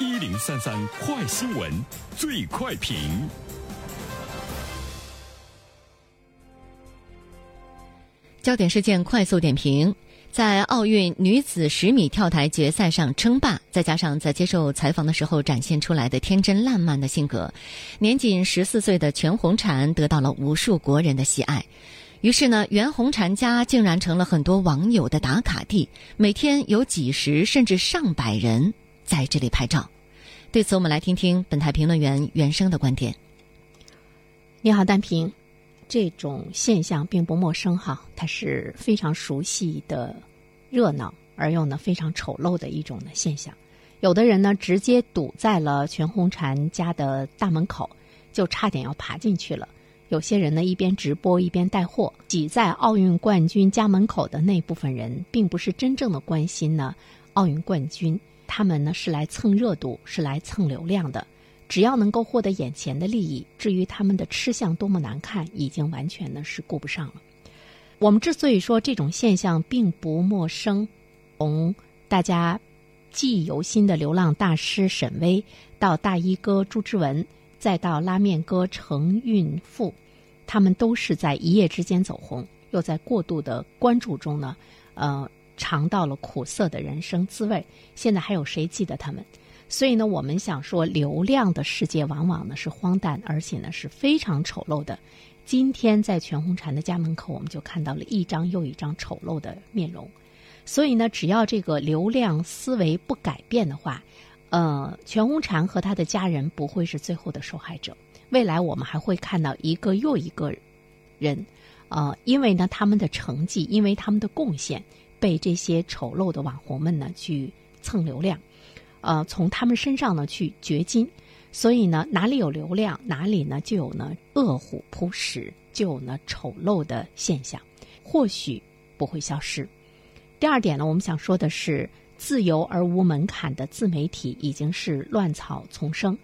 一零三三快新闻，最快评。焦点事件快速点评：在奥运女子十米跳台决赛上称霸，再加上在接受采访的时候展现出来的天真烂漫的性格，年仅十四岁的全红婵得到了无数国人的喜爱。于是呢，袁红婵家竟然成了很多网友的打卡地，每天有几十甚至上百人在这里拍照。对此，我们来听听本台评论员袁生的观点。你好，单平。这种现象并不陌生哈，它是非常熟悉的热闹而又呢非常丑陋的一种的现象。有的人呢直接堵在了全红婵家的大门口，就差点要爬进去了。有些人呢一边直播一边带货，挤在奥运冠军家门口的那部分人，并不是真正的关心呢奥运冠军，他们呢是来蹭热度，是来蹭流量的。只要能够获得眼前的利益，至于他们的吃相多么难看，已经完全呢是顾不上了。我们之所以说这种现象并不陌生，从大家记忆犹新的流浪大师沈巍，到大衣哥朱之文，再到拉面哥程运富，他们都是在一夜之间走红，又在过度的关注中呢，呃，尝到了苦涩的人生滋味。现在还有谁记得他们？所以呢，我们想说，流量的世界往往呢是荒诞，而且呢是非常丑陋的。今天在全红婵的家门口，我们就看到了一张又一张丑陋的面容。所以呢，只要这个流量思维不改变的话，呃，全红婵和他的家人不会是最后的受害者。未来我们还会看到一个又一个人，呃，因为呢他们的成绩，因为他们的贡献，被这些丑陋的网红们呢去蹭流量。呃，从他们身上呢去掘金，所以呢，哪里有流量，哪里呢就有呢恶虎扑食，就有呢丑陋的现象，或许不会消失。第二点呢，我们想说的是，自由而无门槛的自媒体已经是乱草丛生，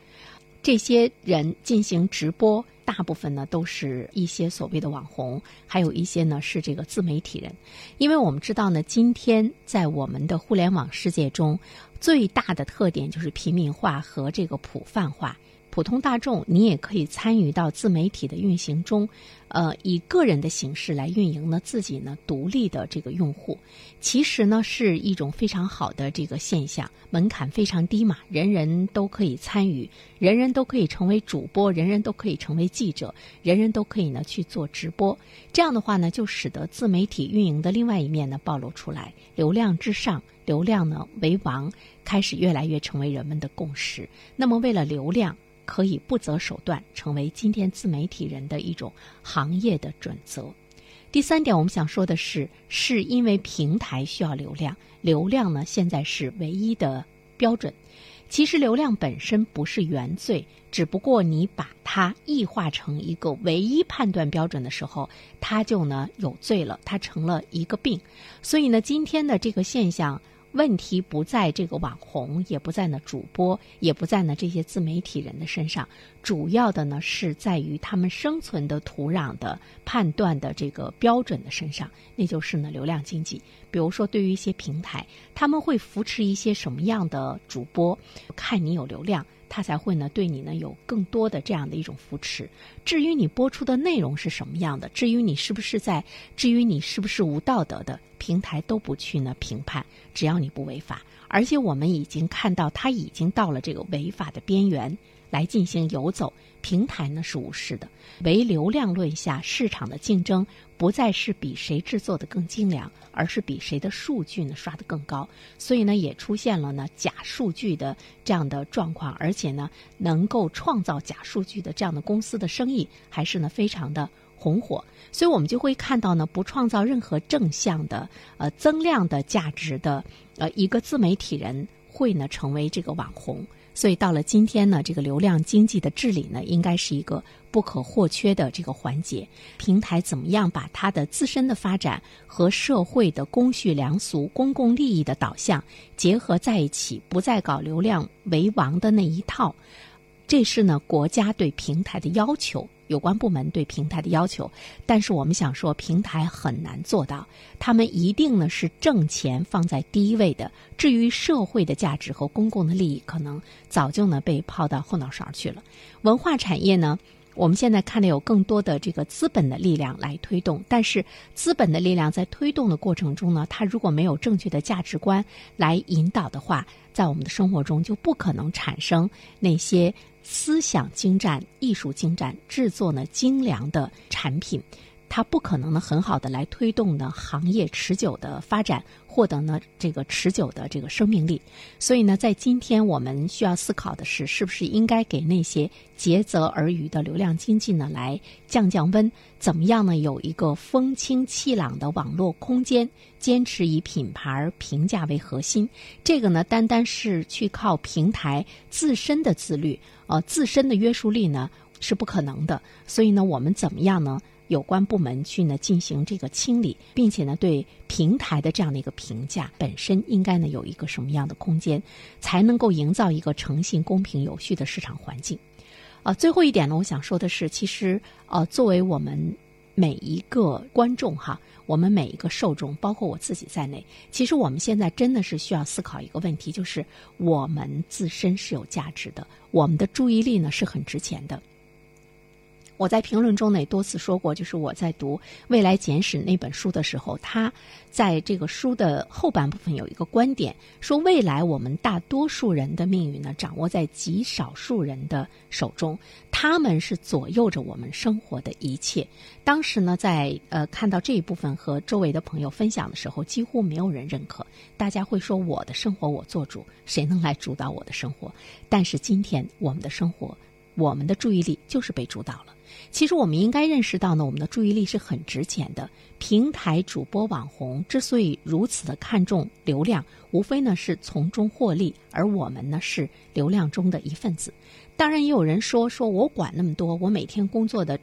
这些人进行直播。大部分呢都是一些所谓的网红，还有一些呢是这个自媒体人，因为我们知道呢，今天在我们的互联网世界中，最大的特点就是平民化和这个普泛化。普通大众，你也可以参与到自媒体的运行中，呃，以个人的形式来运营呢自己呢独立的这个用户，其实呢是一种非常好的这个现象，门槛非常低嘛，人人都可以参与，人人都可以成为主播，人人都可以成为记者，人人都可以呢去做直播，这样的话呢，就使得自媒体运营的另外一面呢暴露出来，流量至上，流量呢为王，开始越来越成为人们的共识。那么为了流量。可以不择手段，成为今天自媒体人的一种行业的准则。第三点，我们想说的是，是因为平台需要流量，流量呢现在是唯一的标准。其实流量本身不是原罪，只不过你把它异化成一个唯一判断标准的时候，它就呢有罪了，它成了一个病。所以呢，今天的这个现象。问题不在这个网红，也不在呢主播，也不在呢这些自媒体人的身上，主要的呢是在于他们生存的土壤的判断的这个标准的身上，那就是呢流量经济。比如说，对于一些平台，他们会扶持一些什么样的主播，看你有流量。他才会呢对你呢有更多的这样的一种扶持。至于你播出的内容是什么样的，至于你是不是在，至于你是不是无道德的，平台都不去呢评判，只要你不违法。而且我们已经看到，他已经到了这个违法的边缘。来进行游走，平台呢是无视的。唯流量论下，市场的竞争不再是比谁制作的更精良，而是比谁的数据呢刷得更高。所以呢，也出现了呢假数据的这样的状况，而且呢，能够创造假数据的这样的公司的生意还是呢非常的红火。所以我们就会看到呢，不创造任何正向的呃增量的价值的呃一个自媒体人会呢成为这个网红。所以到了今天呢，这个流量经济的治理呢，应该是一个不可或缺的这个环节。平台怎么样把它的自身的发展和社会的公序良俗、公共利益的导向结合在一起，不再搞流量为王的那一套，这是呢国家对平台的要求，有关部门对平台的要求，但是我们想说，平台很难做到，他们一定呢是挣钱放在第一位的。至于社会的价值和公共的利益，可能早就呢被抛到后脑勺去了。文化产业呢？我们现在看到有更多的这个资本的力量来推动，但是资本的力量在推动的过程中呢，它如果没有正确的价值观来引导的话，在我们的生活中就不可能产生那些思想精湛、艺术精湛、制作呢精良的产品。它不可能呢很好的来推动呢行业持久的发展，获得呢这个持久的这个生命力。所以呢，在今天我们需要思考的是，是不是应该给那些竭泽而渔的流量经济呢来降降温？怎么样呢？有一个风清气朗的网络空间，坚持以品牌评价为核心。这个呢，单单是去靠平台自身的自律，呃，自身的约束力呢是不可能的。所以呢，我们怎么样呢？有关部门去呢进行这个清理，并且呢对平台的这样的一个评价本身应该呢有一个什么样的空间，才能够营造一个诚信、公平、有序的市场环境。啊，最后一点呢，我想说的是，其实呃，作为我们每一个观众哈，我们每一个受众，包括我自己在内，其实我们现在真的是需要思考一个问题，就是我们自身是有价值的，我们的注意力呢是很值钱的。我在评论中呢也多次说过，就是我在读《未来简史》那本书的时候，他在这个书的后半部分有一个观点，说未来我们大多数人的命运呢掌握在极少数人的手中，他们是左右着我们生活的一切。当时呢，在呃看到这一部分和周围的朋友分享的时候，几乎没有人认可，大家会说我的生活我做主，谁能来主导我的生活？但是今天我们的生活，我们的注意力就是被主导了。其实我们应该认识到呢，我们的注意力是很值钱的。平台主播网红之所以如此的看重流量，无非呢是从中获利，而我们呢是流量中的一份子。当然，也有人说，说我管那么多，我每天工作的。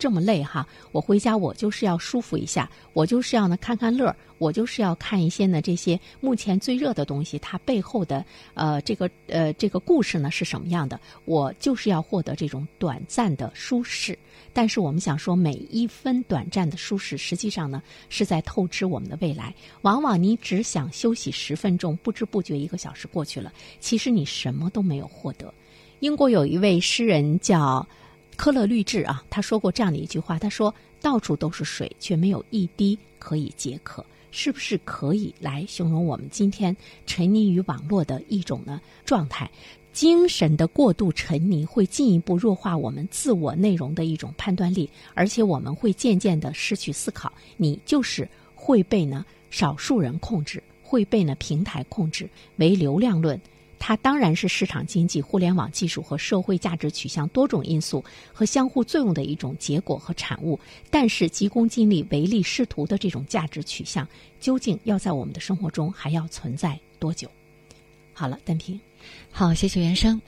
这么累哈，我回家我就是要舒服一下，我就是要呢看看乐儿，我就是要看一些呢这些目前最热的东西，它背后的呃这个呃这个故事呢是什么样的？我就是要获得这种短暂的舒适。但是我们想说，每一分短暂的舒适，实际上呢是在透支我们的未来。往往你只想休息十分钟，不知不觉一个小时过去了，其实你什么都没有获得。英国有一位诗人叫。科勒律治啊，他说过这样的一句话：“他说，到处都是水，却没有一滴可以解渴。”是不是可以来形容我们今天沉溺于网络的一种呢状态？精神的过度沉溺会进一步弱化我们自我内容的一种判断力，而且我们会渐渐的失去思考。你就是会被呢少数人控制，会被呢平台控制，为流量论。它当然是市场经济、互联网技术和社会价值取向多种因素和相互作用的一种结果和产物。但是急功近利、唯利是图的这种价值取向，究竟要在我们的生活中还要存在多久？好了，单平，好，谢谢袁生。